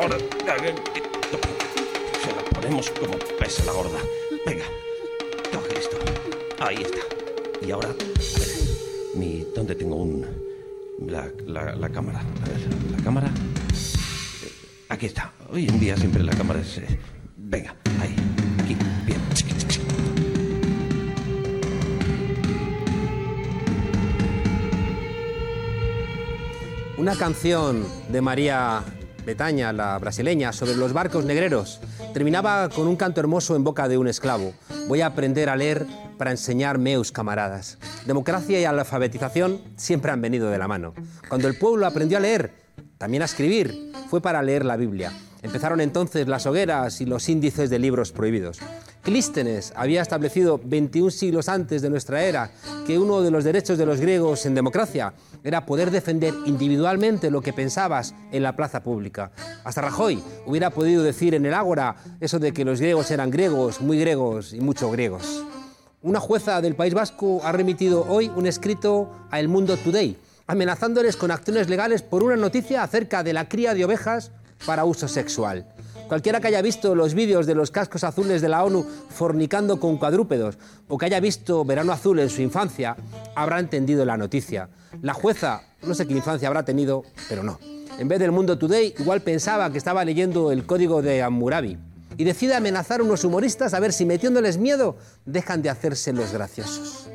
ahora. Se la ponemos como pesa la gorda. Venga, coge esto. Ahí está. Y ahora, mi, ¿dónde tengo un. La, la, la cámara? A ver, la cámara. Eh, Aquí está. Hoy en día siempre la cámara es. eh, Venga, ahí, aquí, bien. Una canción de María La brasileña, sobre los barcos negreros, terminaba con un canto hermoso en boca de un esclavo. Voy a aprender a leer para enseñar meus camaradas. Democracia y alfabetización siempre han venido de la mano. Cuando el pueblo aprendió a leer, también a escribir, fue para leer la Biblia. Empezaron entonces las hogueras y los índices de libros prohibidos. Clístenes había establecido 21 siglos antes de nuestra era que uno de los derechos de los griegos en democracia era poder defender individualmente lo que pensabas en la plaza pública. Hasta Rajoy hubiera podido decir en el Ágora eso de que los griegos eran griegos, muy griegos y mucho griegos. Una jueza del País Vasco ha remitido hoy un escrito a El Mundo Today, amenazándoles con acciones legales por una noticia acerca de la cría de ovejas para uso sexual. Cualquiera que haya visto los vídeos de los cascos azules de la ONU fornicando con cuadrúpedos o que haya visto Verano Azul en su infancia, habrá entendido la noticia. La jueza, no sé qué infancia habrá tenido, pero no. En vez del Mundo Today, igual pensaba que estaba leyendo el código de Hammurabi y decide amenazar a unos humoristas a ver si metiéndoles miedo dejan de hacerse los graciosos.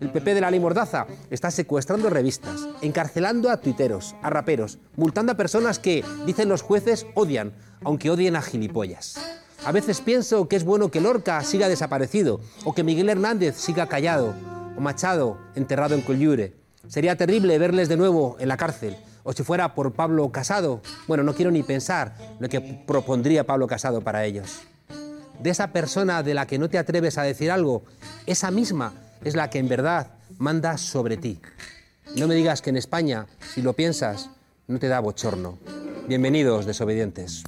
El PP de la ley Mordaza está secuestrando revistas, encarcelando a tuiteros, a raperos, multando a personas que, dicen los jueces, odian, aunque odien a gilipollas. A veces pienso que es bueno que Lorca siga desaparecido, o que Miguel Hernández siga callado, o Machado enterrado en Collure. Sería terrible verles de nuevo en la cárcel, o si fuera por Pablo Casado. Bueno, no quiero ni pensar lo que propondría Pablo Casado para ellos. De esa persona de la que no te atreves a decir algo, esa misma es la que en verdad manda sobre ti. No me digas que en España, si lo piensas, no te da bochorno. Bienvenidos, desobedientes.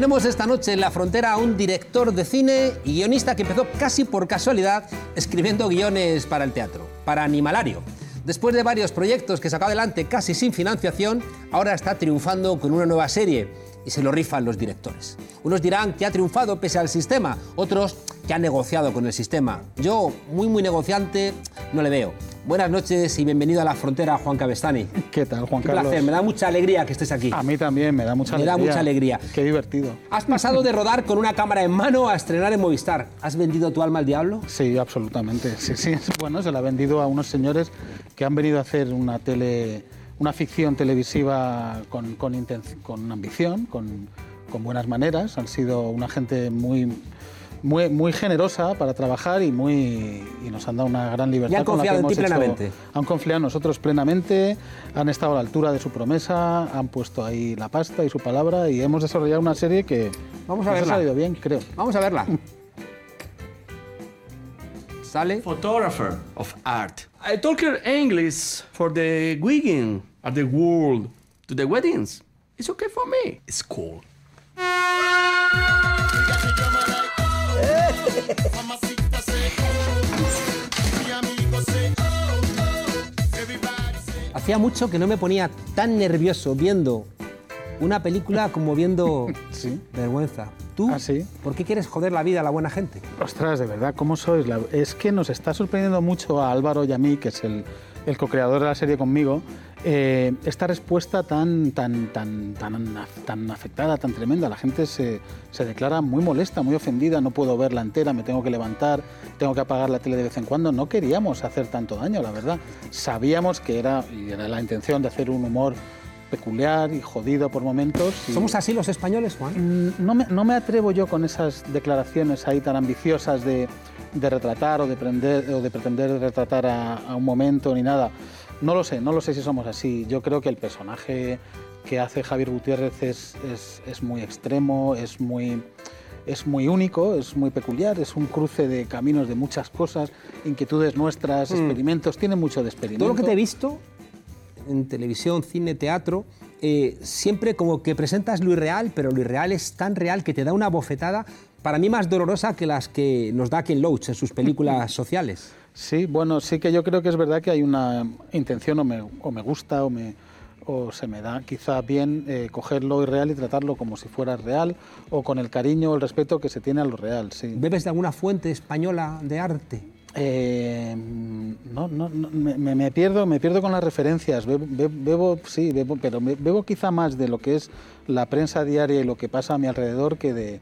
Tenemos esta noche en la frontera a un director de cine y guionista que empezó casi por casualidad escribiendo guiones para el teatro, para Animalario. Después de varios proyectos que sacó adelante casi sin financiación, ahora está triunfando con una nueva serie y se lo rifan los directores. Unos dirán que ha triunfado pese al sistema, otros que ha negociado con el sistema. Yo, muy muy negociante, no le veo. Buenas noches y bienvenido a la frontera, Juan Cabestani. ¿Qué tal, Juan Un Carlos? placer, me da mucha alegría que estés aquí. A mí también me da mucha Me da alegría. mucha alegría. Qué divertido. Has pasado de rodar con una cámara en mano a estrenar en Movistar. ¿Has vendido tu alma al diablo? Sí, absolutamente. Sí, sí. Bueno, se la ha vendido a unos señores que han venido a hacer una tele, una ficción televisiva con, con, con ambición, con, con buenas maneras. Han sido una gente muy, muy, muy generosa para trabajar y, muy, y nos han dado una gran libertad. Y han con la que confiado en ti hecho- plenamente. han confiado en nosotros plenamente, han estado a la altura de su promesa, han puesto ahí la pasta y su palabra y hemos desarrollado una serie que Vamos a nos verla. ha salido bien, creo. Vamos a verla. Sale. photographer of art. I talk English for the wedding of the world to the weddings. It's okay for me. It's cool. Hacía mucho que no me ponía tan nervioso viendo una película como viendo Sí. Vergüenza. ¿Tú? ¿Ah, sí? ¿Por qué quieres joder la vida a la buena gente? Ostras, de verdad, ¿cómo sois? Es que nos está sorprendiendo mucho a Álvaro y a mí, que es el, el co-creador de la serie conmigo, eh, esta respuesta tan, tan, tan, tan, tan afectada, tan tremenda. La gente se, se declara muy molesta, muy ofendida, no puedo verla entera, me tengo que levantar, tengo que apagar la tele de vez en cuando. No queríamos hacer tanto daño, la verdad. Sabíamos que era, y era la intención de hacer un humor peculiar y jodido por momentos. y- ¿Somos así los españoles, Juan? Mm, no me, no me atrevo yo con esas declaraciones ahí tan ambiciosas de, de retratar o de, prender, o de pretender retratar a, a un momento ni nada. No lo sé, no lo sé si somos así. Yo creo que el personaje que hace Javier Gutiérrez es, es, es muy extremo, es muy... es muy único, es muy peculiar, es un cruce de caminos de muchas cosas, inquietudes nuestras, experimentos, tiene mucho de experimento. Mm. Todo lo que te he visto en televisión, cine, teatro, eh, siempre como que presentas lo irreal, pero lo irreal es tan real que te da una bofetada, para mí más dolorosa que las que nos da Ken Loach en sus películas sociales. Sí, bueno, sí que yo creo que es verdad que hay una intención o me, o me gusta o, me, o se me da quizá bien eh, coger lo irreal y tratarlo como si fuera real o con el cariño o el respeto que se tiene a lo real, sí. ¿Bebes de alguna fuente española de arte? Eh, no, no, no, me, me pierdo, me pierdo con las referencias. Bebo, bebo- sí, bebo, pero bebo quizá más de lo que es la prensa diaria y lo que pasa a mi alrededor que de,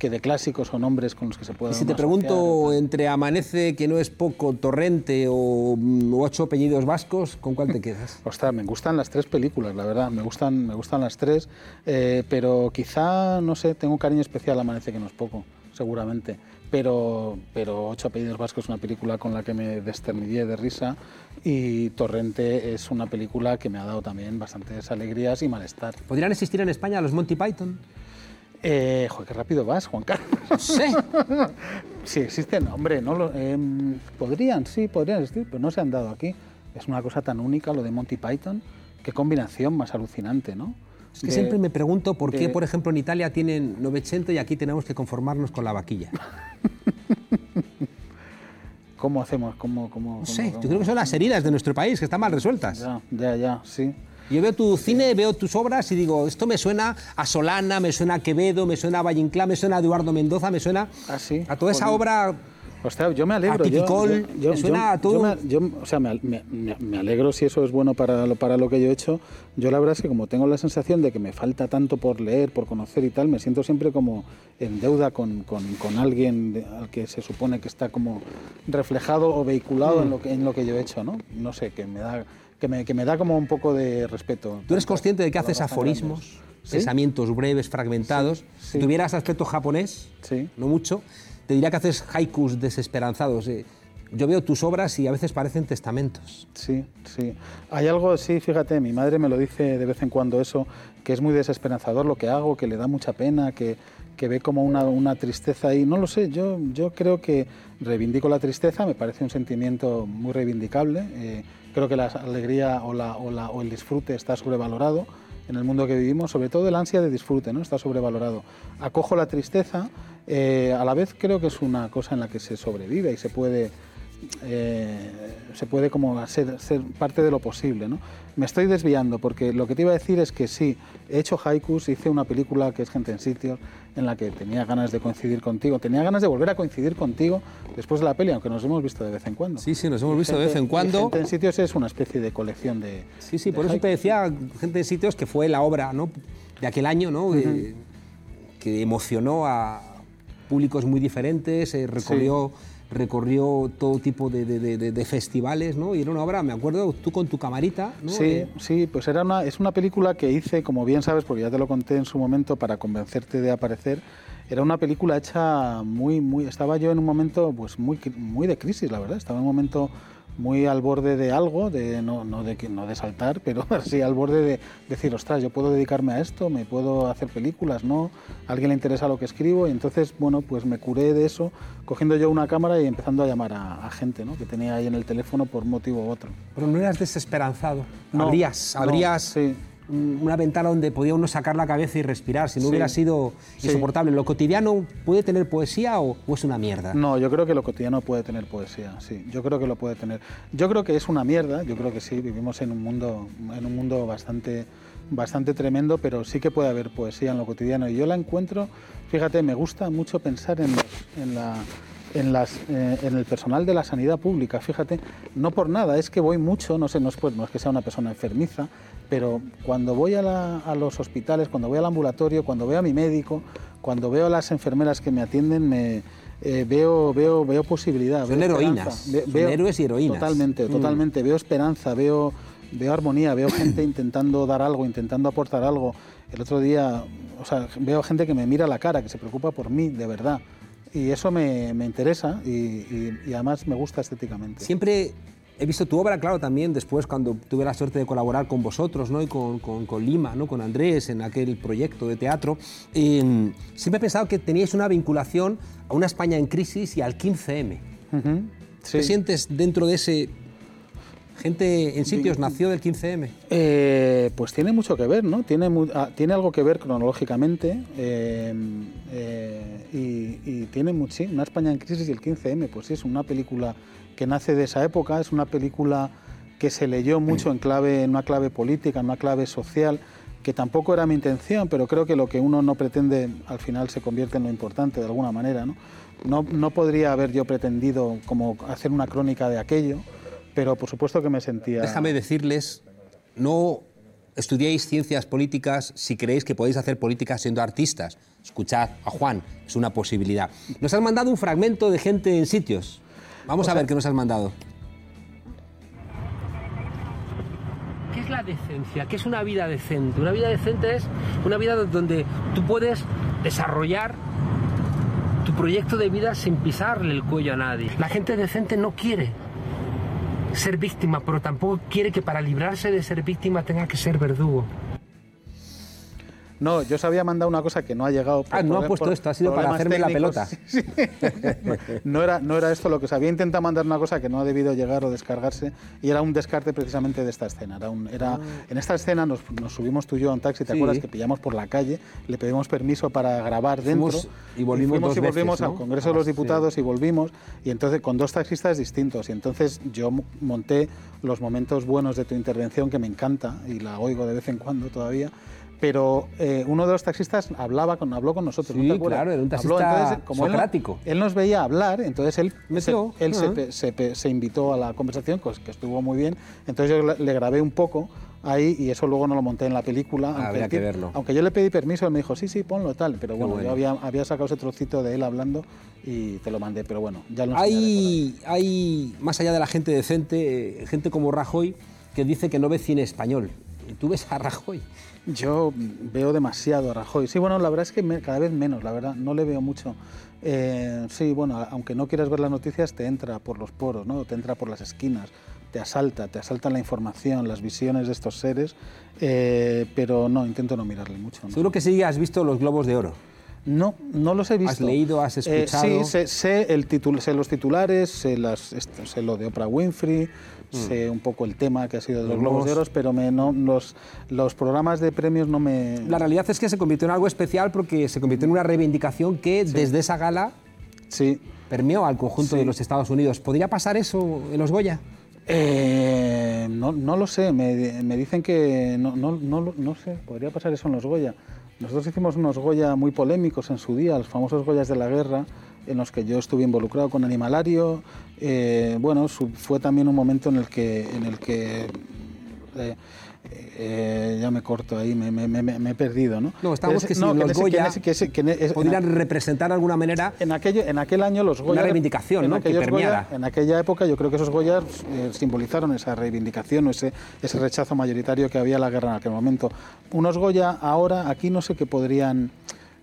que de clásicos o nombres con los que se pueda. Y si te pregunto asociar. entre Amanece, que no es poco, Torrente o mm, Ocho apellidos vascos, ¿con cuál te quedas? Ostras, me gustan las tres películas, la verdad, me gustan, me gustan las tres, eh, pero quizá, no sé, tengo un cariño especial a Amanece, que no es poco, seguramente. Pero, pero Ocho apellidos vascos es una película con la que me desternillé de risa y Torrente es una película que me ha dado también bastantes alegrías y malestar. ¿Podrían existir en España los Monty Python? Eh, joder, qué rápido vas, Juan Carlos. Sí. Sí, existen, hombre, no lo- em, podrían, sí, podrían existir, pero no se han dado aquí. Es una cosa tan única lo de Monty Python, qué combinación más alucinante, ¿no? Es que De- siempre me pregunto por qué, de- por ejemplo, en Italia tienen 900 y aquí tenemos que conformarnos con la vaquilla. ¿Cómo hacemos? ¿Cómo, cómo, No cómo- sé, yo cómo? creo que son las heridas de nuestro país, que están mal resueltas. Ya, ya, ya, sí. Yo veo tu cine, veo tus obras y digo, esto me suena a Solana, me suena a Quevedo, me suena a Valle Inclán, me suena a Eduardo Mendoza, me suena Ah, sí. a toda esa Joder. obra. Ostras, yo me alegro. Yo- yo, me suena a yo todo. me- yo, o sea, me, me- me- alegro si eso es bueno para lo, para lo que yo he hecho. Yo la verdad es que como tengo la sensación de que me falta tanto por leer, por conocer y tal, me siento siempre como en deuda con, con- con alguien al que se supone que está como reflejado o vehiculado Mm. en, lo que, en lo que yo he hecho, ¿no? No sé, que me da, que me, que me da como un poco de respeto. ¿Tú eres consciente de que haces aforismos. ¿Sí? pensamientos breves, fragmentados? Si tuvieras aspecto japonés, Sí. no mucho, te diría que haces haikus desesperanzados. eh. Yo veo tus obras y a veces parecen testamentos. Sí, sí. Hay algo, sí, fíjate, mi madre me lo dice de vez en cuando eso, que es muy desesperanzador lo que hago, que le da mucha pena, que, que ve como una, una tristeza ahí. No lo sé, yo, yo creo que reivindico la tristeza, me parece un sentimiento muy reivindicable. eh, creo que la alegría o, la, o, la- o el disfrute está sobrevalorado en el mundo que vivimos, sobre todo el ansia de disfrute, ¿no? Está sobrevalorado. Acojo la tristeza, eh, a la vez creo que es una cosa en la que se sobrevive y se puede eh, se puede como ser, ser parte de lo posible. ¿no? Me estoy desviando porque lo que te iba a decir es que sí, he hecho haikus, hice una película que es Gente en Sitios, en la que tenía ganas de coincidir contigo, tenía ganas de volver a coincidir contigo después de la peli, aunque nos hemos visto de vez en cuando. Sí, sí, nos hemos Y visto de vez en cuando. Gente en Sitios es una especie de colección de... Sí, sí, de por eso te haikus. decía, gente en sitios, que fue la obra ¿no? de aquel año, ¿no? Eh, que emocionó a públicos muy diferentes, eh, recorrió, recorrió todo tipo de, de- de- festivales, ¿no? Y era una obra, me acuerdo, tú con tu camarita, ¿no? Sí, Eh, sí, pues era una, es una película que hice, como bien sabes, porque ya te lo conté en su momento para convencerte de aparecer. Era una película hecha muy, muy. Estaba yo en un momento, pues muy, muy de crisis, la verdad. Estaba en un momento muy al borde de algo, de no, no de no de saltar, pero sí al borde de decir, ostras, yo puedo dedicarme a esto, me puedo hacer películas, ¿no? A alguien le interesa lo que escribo y entonces, bueno, pues me curé de eso, cogiendo yo una cámara y empezando a llamar a, a gente, ¿no? Que tenía ahí en el teléfono por motivo u otro. Pero no eras desesperanzado. No, abrías, no, abrías sí. Un- una ventana donde podía uno sacar la cabeza y respirar. Si no Sí, hubiera sido sí. insoportable. ¿Lo cotidiano puede tener poesía o, o es una mierda? No, yo creo que lo cotidiano puede tener poesía, sí. Yo creo que lo puede tener. Yo creo que es una mierda, yo creo que sí, vivimos en un mundo, en un mundo bastante, bastante tremendo, pero sí que puede haber poesía en lo cotidiano. Y yo la encuentro, fíjate, me gusta mucho pensar en, los- en la en, las, eh, en el personal de la sanidad pública, fíjate, no por nada, es que voy mucho, no sé, no es, pues, no es que sea una persona enfermiza, pero cuando voy a, la- a los hospitales, cuando voy al ambulatorio, cuando veo a mi médico, cuando veo a las enfermeras que me atienden, me eh, veo, veo, veo posibilidad. Son veo heroínas, esperanza, son héroes y heroínas. Totalmente, Mm. totalmente. Veo esperanza, veo, veo armonía, veo gente intentando dar algo, intentando aportar algo. El otro día, o sea, veo gente que me mira a la cara, que se preocupa por mí, de verdad. Y eso me, me interesa y, y- y además me gusta estéticamente. Siempre he visto tu obra, claro, también después cuando tuve la suerte de colaborar con vosotros ¿no? y con, con, con Lima, ¿no? con Andrés en aquel proyecto de teatro. Eh, siempre he pensado que teníais una vinculación a una España en crisis y al 15M. Ujú, sí. ¿Qué sientes dentro de ese... Gente en sitios nació del 15M? Eh, pues tiene mucho que ver, ¿no? Tiene, mu- ah, tiene algo que ver cronológicamente eh, eh, y, y tiene mucho, una España en crisis y el 15M, pues sí, es una película que nace de esa época, es una película que se leyó mucho en clave, en una clave política, en una clave social, que tampoco era mi intención, pero creo que lo que uno no pretende al final se convierte en lo importante de alguna manera, ¿no? No, no podría haber yo pretendido como hacer una crónica de aquello, pero por supuesto que me sentía... Déjame decirles, no estudiéis ciencias políticas si creéis que podéis hacer política siendo artistas. Escuchad a Juan, es una posibilidad. Nos has mandado un fragmento de gente en sitios. Vamos a ver qué nos has mandado. ¿Qué es la decencia? ¿Qué es una vida decente? Una vida decente es una vida donde tú puedes desarrollar tu proyecto de vida sin pisarle el cuello a nadie. La gente decente no quiere ser víctima, pero tampoco quiere que para librarse de ser víctima tenga que ser verdugo. No, yo os había mandado una cosa que no ha llegado. por Ah, no ha puesto por esto, ha sido para hacerme la técnicos. Sí, sí. no, era, no era esto lo que os había intentado mandar una cosa que no ha debido llegar o descargarse y era un descarte precisamente de esta escena. Era un- era, En esta escena nos, nos subimos tú y yo a un taxi, ¿te Ah. Sí. acuerdas? Que pillamos por la calle, le pedimos permiso para grabar dentro. Fuimos y volvimos fuimos dos y volvimos veces, ¿no? al Congreso de los Ah. Diputados y volvimos y entonces con dos taxistas distintos y entonces yo mo- monté los momentos buenos de tu intervención que me encanta y la oigo de vez en cuando todavía pero eh, uno de los taxistas hablaba con, habló con nosotros. ¿no Sí, acuerdas? claro, era un Habló, taxista entonces, como él no- socrático. Él, nos veía hablar, entonces él, se, él se ah. pe- se, pe- se invitó a la conversación, pues, que estuvo muy bien. Entonces yo le- grabé un poco ahí y eso luego no lo monté en la película. aunque habría el que verlo. Aunque yo le pedí permiso, él me dijo, sí, sí, ponlo tal. Pero bueno, bueno. yo había, había sacado ese trocito de él hablando y te lo mandé. Pero bueno, ya lo. Hay, hay, más allá de la gente decente, eh, gente como Rajoy que dice que no ve cine español. ¿Y tú ves a Rajoy? Yo veo demasiado a Rajoy. Sí, bueno, la verdad es que me- cada vez menos, la verdad, no le veo mucho. Eh, sí, bueno, aunque no quieras ver las noticias, te entra por los poros, ¿no? Te entra por las esquinas, te asalta, te asalta la información, las visiones de estos seres, eh, pero no, intento no mirarle mucho. ¿no? Seguro que sí has visto los Globos de Oro. No, no los he visto. leído, has Eh, escuchado? sí, sé, sé el titul- sé los titulares, sé, las, sé lo de Oprah Winfrey, sé un poco el tema que ha sido de los Los Globos de. Oro, pero me, no, los, los programas de premios no me... La realidad es que se convirtió en algo especial porque se convirtió en una reivindicación que desde esa gala Sí. permeó al conjunto Sí. de los Estados Unidos. ¿Podría pasar eso en los Goya? Eh, no, no lo sé, me, me dicen que no, no, no sé, podría pasar eso en los Goya. Nosotros hicimos unos Goya muy polémicos en su día, los famosos Goyas de la guerra, en los que yo estuve involucrado con Animalario. Eh, bueno, fue también un momento en el que, en el que eh, eh, ya me corto ahí, me, me- me- me he perdido, ¿no? No, estamos Es- que si no, los ese- Goya ese- que ese- en podrían representar de alguna manera en, aquello, en aquel año los Goya... Una reivindicación, en ¿no? que permeara. Goya- en aquella época yo creo que esos Goya eh, simbolizaron esa reivindicación o ese, ese rechazo mayoritario que había a la guerra en aquel momento. Unos Goya ahora, aquí no sé qué podrían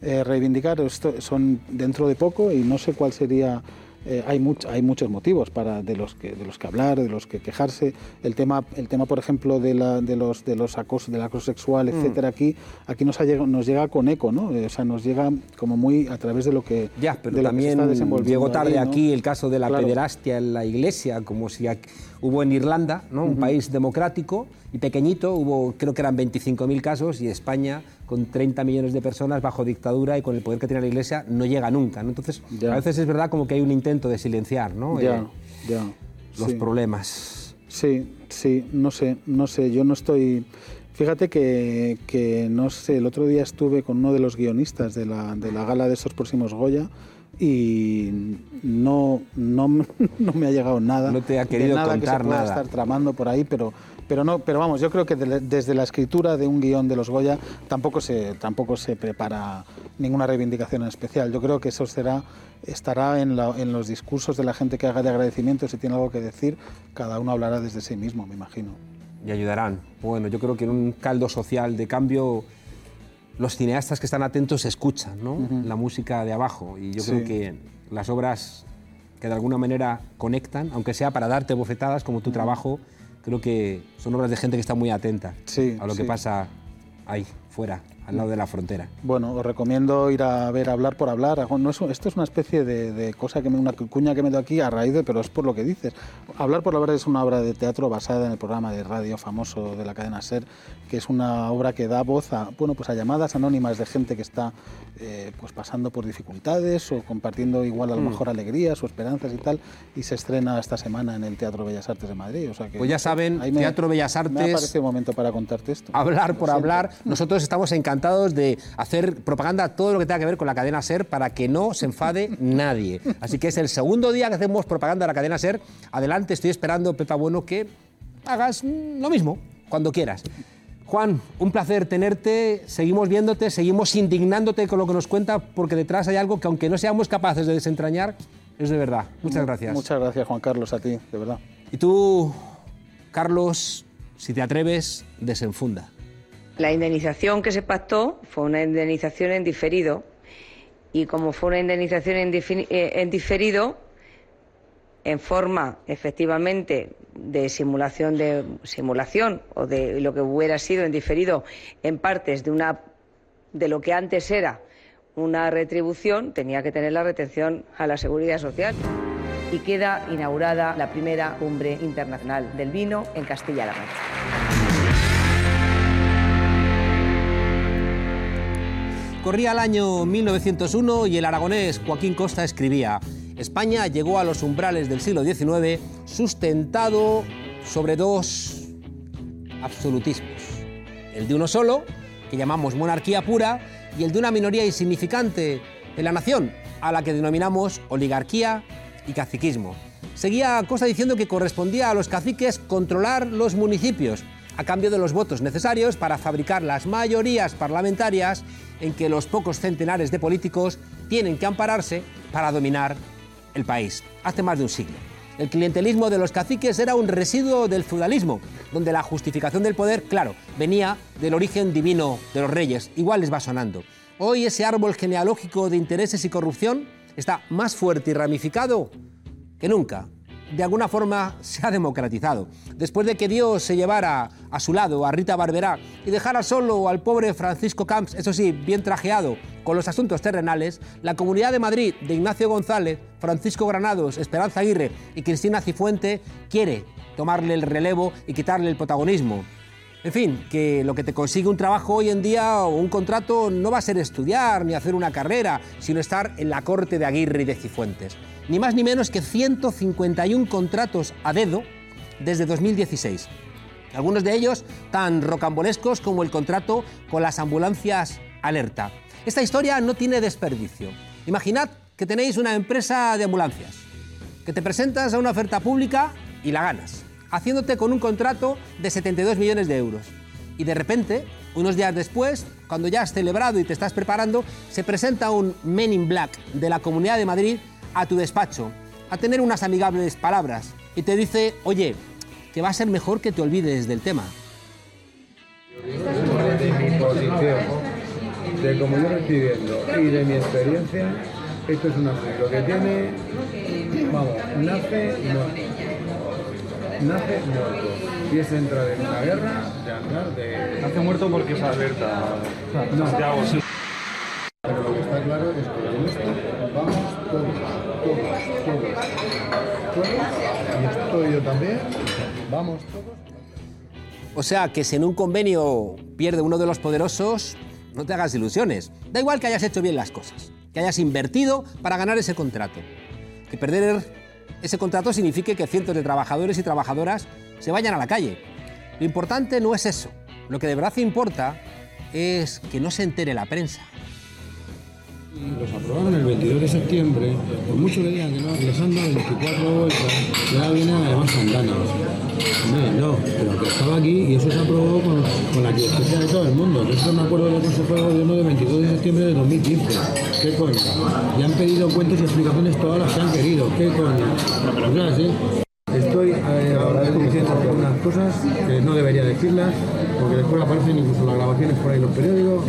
eh, reivindicar, esto son dentro de poco y no sé cuál sería... eh, hay, much- hay muchos motivos para de los que de los que hablar, de los que quejarse. El tema, el tema por ejemplo, de, la, de los de los acosos, del acoso sexual, Mm. etcétera, aquí, aquí nos, ha llegado- nos llega con eco, ¿no? Eh, O sea, nos llega como muy a través de lo que Ya, pero de lo que se también está desenvolviendo llegó tarde ahí, ¿no? aquí el caso de la Claro. pederastia en la iglesia, como si aquí- hubo en Irlanda, ¿no? un país democrático y pequeñito, hubo creo que eran 25.000 casos y España con 30 millones de personas bajo dictadura y con el poder que tiene la iglesia no llega nunca. ¿no? Entonces, a veces es verdad como que hay un intento de silenciar ¿no? Ya, Eh, ya. los sí. problemas. Sí, sí, no sé, no sé, yo no estoy... Fíjate que, que, no sé, el otro día estuve con uno de los guionistas de la, de la gala de estos próximos Goya y no, no, no me ha llegado nada. No te ha de querido nada contar que se pueda nada. estar tramando por ahí, pero, pero, no, pero vamos, yo creo que de- desde la escritura de un guion de los Goya tampoco se, tampoco se prepara ninguna reivindicación en especial. Yo creo que eso será, estará en, la- en los discursos de la gente que haga de agradecimiento, si tiene algo que decir, cada uno hablará desde sí mismo, me imagino. y ayudarán. Bueno, yo creo que en un caldo social de cambio los cineastas que están atentos escuchan ¿no? la música de abajo. Y yo Sí. creo que las obras que de alguna manera conectan, aunque sea para darte bofetadas como tu trabajo, creo que son obras de gente que está muy atenta Sí, a lo que pasa ahí, fuera, al lado de la frontera. Bueno, os recomiendo ir a ver Hablar por Hablar. No es- esto es una especie de, de cosa que me, una cuña que me doy aquí a raíz de, pero es por lo que dices. Hablar por Hablar es una obra de teatro basada en el programa de radio famoso de la cadena Ser, que es una obra que da voz a, bueno, pues a llamadas anónimas de gente que está eh, pues pasando por dificultades o compartiendo igual a lo Mm. mejor alegrías o esperanzas y tal. Y se estrena esta semana en el Teatro Bellas Artes de Madrid. O sea que, Pues ya saben, me- Teatro Bellas Me ha Artes- parecido momento para contarte esto. hablar por hablar. Nosotros estamos encantados de hacer propaganda todo lo que tenga que ver con la cadena Ser para que no se enfade nadie. Así que es el segundo día que hacemos propaganda a la cadena Ser. Adelante, estoy esperando, Pepa Bueno, que hagas mm, lo mismo cuando quieras. Juan, un placer tenerte, seguimos viéndote, seguimos indignándote con lo que nos cuenta, porque detrás hay algo que aunque no seamos capaces de desentrañar, es de verdad. Muchas gracias. Muchas gracias, Juan Carlos, a ti, de verdad. Y tú, Carlos, si te atreves, desenfunda. La indemnización que se pactó fue una indemnización en diferido y como fue una indemnización eh, en diferido, en forma efectivamente de simulación de simulación o de lo que hubiera sido en diferido en partes de una de lo que antes era una retribución, tenía que tener la retención a la seguridad social. Y queda inaugurada la primera cumbre internacional del vino en Castilla-La Mancha. Corría el año 1901 y el aragonés Joaquín Costa escribía, España llegó a los umbrales del siglo XIX sustentado sobre dos absolutismos. El de uno solo, que llamamos monarquía pura, y el de una minoría insignificante en la nación, a la que denominamos oligarquía y caciquismo. Seguía Costa diciendo que correspondía a los caciques controlar los municipios, a cambio de los votos necesarios para fabricar las mayorías parlamentarias en que los pocos centenares de políticos tienen que ampararse para dominar el país, hace más de un siglo. El clientelismo de los caciques era un residuo del feudalismo, donde la justificación del poder, claro, venía del origen divino de los reyes, igual les va sonando. Hoy ese árbol genealógico de intereses y corrupción está más fuerte y ramificado que nunca. De alguna forma se ha democratizado. Después de que Dios se llevara a su lado a Rita Barberá y dejara solo al pobre Francisco Camps, eso sí, bien trajeado, con los asuntos terrenales, la Comunidad de Madrid de Ignacio González, Francisco Granados, Esperanza Aguirre y Cristina Cifuente quiere tomarle el relevo y quitarle el protagonismo. En fin, que lo que te consigue un trabajo hoy en día o un contrato no va a ser estudiar ni hacer una carrera, sino estar en la corte de Aguirre y de Cifuentes. Ni más ni menos que 151 contratos a dedo desde 2016. Algunos de ellos tan rocambolescos como el contrato con las ambulancias Alerta. Esta historia no tiene desperdicio. Imaginad que tenéis una empresa de ambulancias, que te presentas a una oferta pública y la ganas, haciéndote con un contrato de 72 millones de euros. Y de repente, unos días después, cuando ya has celebrado y te estás preparando, se presenta un Men in Black de la Comunidad de Madrid a tu despacho, a tener unas amigables palabras, y te dice, oye, que va a ser mejor que te olvides del tema. de cómo yo viendo y de mi experiencia, esto es un asunto que tiene, vamos, nace muerto. Nace muerto. Y es entrar en una guerra de andar de. Hace muerto porque es alerta. No. Santiago, sí. Pero lo que está claro es que en esto vamos todos, todos, todos. Todos, y estoy yo también, vamos todos. O sea, que si en un convenio pierde uno de los poderosos, no te hagas ilusiones. Da igual que hayas hecho bien las cosas, que hayas invertido para ganar ese contrato. Que perder ese contrato signifique que cientos de trabajadores y trabajadoras se vayan a la calle. Lo importante no es eso. Lo que de verdad importa es que no se entere la prensa. Los aprobaron el 22 de septiembre, por mucho que digan que no, les han dado 24 vueltas, y ahora vienen además andando. Hombre, no, pero que estaba aquí y eso se aprobó con, con la quiescencia de todo el mundo. Yo esto me acuerdo del Consejo de Gobierno del 22 de septiembre de 2015. ¿Qué coño? Y han pedido cuentos y explicaciones todas las que han querido. ¿Qué coño? Sí. Estoy eh, ahora diciendo algunas cosas que no debería decirlas, porque después aparecen incluso las grabaciones por ahí en los periódicos.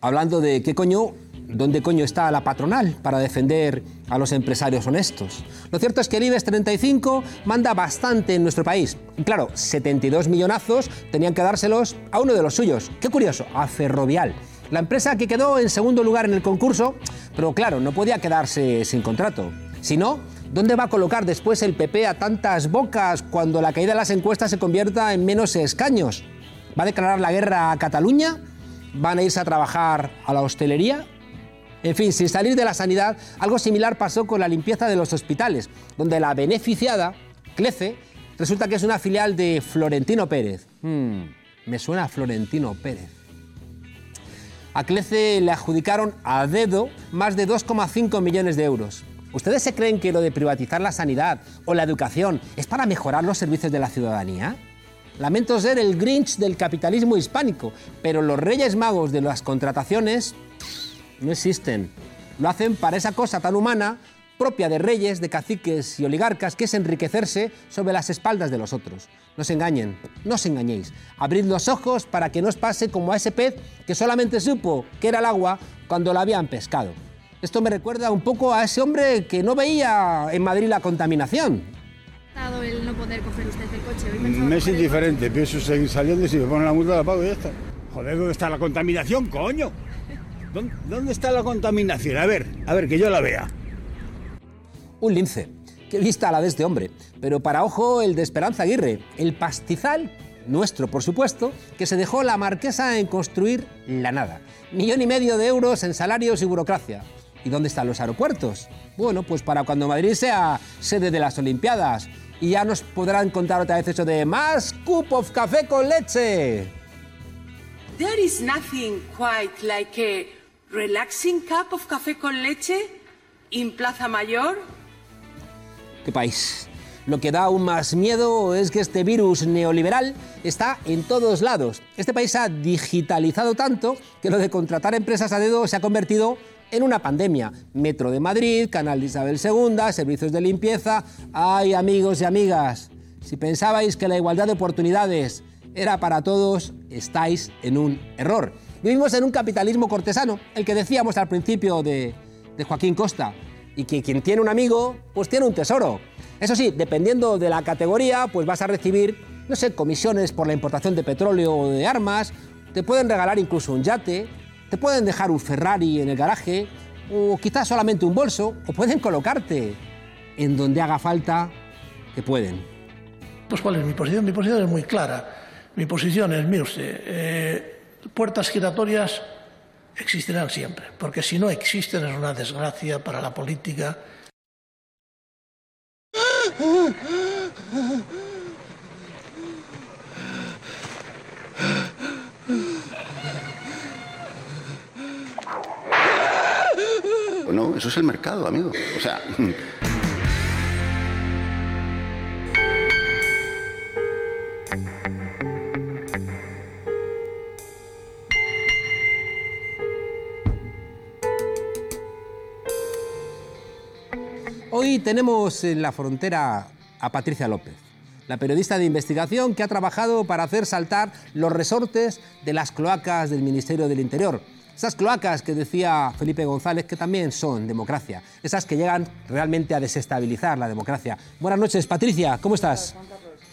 Hablando de qué coño, ¿dónde coño está la patronal para defender a los empresarios honestos? Lo cierto es que el IBEX 35 manda bastante en nuestro país. Y claro, 72 millonazos tenían que dárselos a uno de los suyos. Qué curioso, a Ferrovial. La empresa que quedó en segundo lugar en el concurso, pero claro, no podía quedarse sin contrato. Si no, ¿dónde va a colocar después el PP a tantas bocas cuando la caída de las encuestas se convierta en menos escaños? ¿Va a declarar la guerra a Cataluña? ¿Van a irse a trabajar a la hostelería? En fin, sin salir de la sanidad, algo similar pasó con la limpieza de los hospitales, donde la beneficiada, Clece, resulta que es una filial de Florentino Pérez. Hmm, me suena a Florentino Pérez. A Clece le adjudicaron a dedo más de 2,5 millones de euros. ¿Ustedes se creen que lo de privatizar la sanidad o la educación es para mejorar los servicios de la ciudadanía? Lamento ser el Grinch del capitalismo hispánico, pero los reyes magos de las contrataciones no existen. Lo hacen para esa cosa tan humana, propia de reyes, de caciques y oligarcas, que es enriquecerse sobre las espaldas de los otros. No se engañen, no os engañéis. Abrid los ojos para que no os pase como a ese pez que solamente supo que era el agua cuando la habían pescado. Esto me recuerda un poco a ese hombre que no veía en Madrid la contaminación. El no poder coger usted el coche. Hoy Me pensaba es indiferente, pienso seguir saliendo y si me ponen la multa la pago y ya está. Joder, ¿dónde está la contaminación, coño? ¿Dónde, dónde está la contaminación? A ver, a ver, que yo la vea. Un lince. Qué vista la de este hombre. Pero para ojo el de Esperanza Aguirre, el pastizal, nuestro por supuesto, que se dejó la marquesa en construir la nada. Millón y medio de euros en salarios y burocracia. ¿Y dónde están los aeropuertos? Bueno, pues para cuando Madrid sea sede de las Olimpiadas. Y ya nos podrán contar otra vez eso de más cup of café con leche. There is nothing quite like a relaxing cup of café con leche in Plaza Mayor. ¿Qué país? Lo que da aún más miedo es que este virus neoliberal está en todos lados. Este país ha digitalizado tanto que lo de contratar empresas a dedo se ha convertido en una pandemia. Metro de Madrid, Canal Isabel II, servicios de limpieza. Ay, amigos y amigas, si pensabais que la igualdad de oportunidades era para todos, estáis en un error. Vivimos en un capitalismo cortesano, el que decíamos al principio de, de Joaquín Costa, y que quien tiene un amigo, pues tiene un tesoro. Eso sí, dependiendo de la categoría, pues vas a recibir, no sé, comisiones por la importación de petróleo o de armas, te pueden regalar incluso un yate, te pueden dejar un Ferrari en el garaje, o quizás solamente un bolso, o pueden colocarte en donde haga falta, que pueden. Pues ¿cuál es mi posición? Mi posición es muy clara. Mi posición es, mire usted, eh, puertas giratorias existirán siempre, porque si no existen es una desgracia para la política. Bueno, eso es el mercado, amigo. O sea, Hoy tenemos en la frontera a Patricia López, la periodista de investigación que ha trabajado para hacer saltar los resortes de las cloacas del Ministerio del Interior. Esas cloacas que decía Felipe González que también son democracia, esas que llegan realmente a desestabilizar la democracia. Buenas noches, Patricia, ¿cómo estás?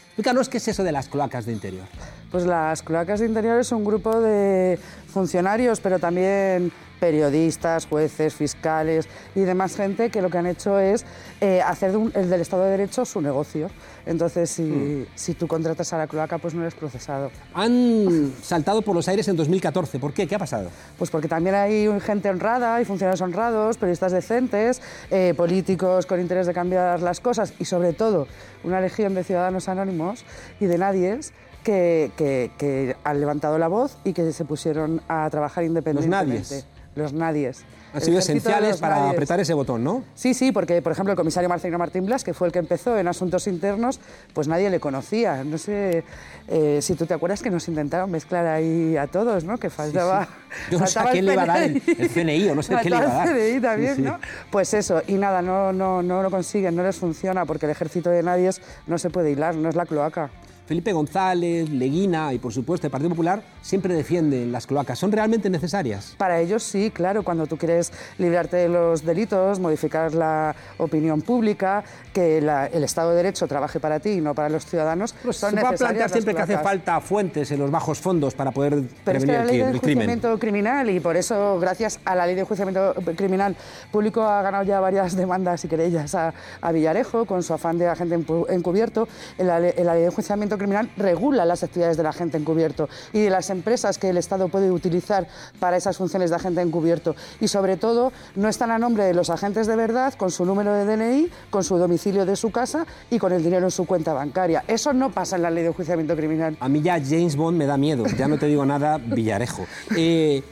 Explícanos qué es eso de las cloacas de interior. Pues las cloacas de interior es un grupo de funcionarios, pero también periodistas, jueces, fiscales y demás gente que lo que han hecho es eh, hacer de un- el del Estado de Derecho su negocio. Entonces, si, si tú contratas a la cloaca, pues no eres procesado. Han saltado por los aires en 2014. ¿Por qué? ¿Qué ha pasado? Pues porque también hay gente honrada, hay funcionarios honrados, periodistas decentes, eh, políticos con interés de cambiar las cosas y sobre todo una legión de ciudadanos anónimos y de nadies que, que- que han levantado la voz y que se pusieron a trabajar independientemente. nadies. Los nadies. Han sido esenciales para nadies. apretar ese botón, ¿no? Sí, sí, porque por ejemplo el comisario Marcelino Martín Blas, que fue el que empezó en asuntos internos, pues nadie le conocía. No sé eh, si tú te acuerdas que nos intentaron mezclar ahí a todos, ¿no? Que faltaba. Yo no sé a quién le iba a dar el, CNI o no sé qué le iba a dar. el CNI también, Sí. ¿no? Pues eso, y nada, no, no, no lo consiguen, no les funciona, porque el ejército de nadie no se puede hilar, no es la cloaca. Felipe González, Leguina y por supuesto el Partido Popular siempre defienden las cloacas. ¿Son realmente necesarias? Para ellos sí, claro, cuando tú quieres librarte de los delitos, modificar la opinión pública, que la- el Estado de Derecho trabaje para ti y no para los ciudadanos, Pues son se va a necesarias plantear siempre que hace cloacas. falta fuentes en los bajos fondos para poder Pero es que prevenir la el, ley de el crimen. enjuiciamiento criminal y por eso, gracias a la ley de enjuiciamiento criminal público, ha ganado ya varias demandas y querellas a, a Villarejo con su afán de agente encubierto. En la, le- en la ley de enjuiciamiento criminal regula las actividades del agente encubierto y de las empresas que el Estado puede utilizar para esas funciones de agente encubierto. Y sobre todo, no están a nombre de los agentes de verdad con su número de DNI, con su domicilio de su casa y con el dinero en su cuenta bancaria. Eso no pasa en la ley de enjuiciamiento criminal. A mí ya James Bond me da miedo, ya no te digo nada, Villarejo. Eh,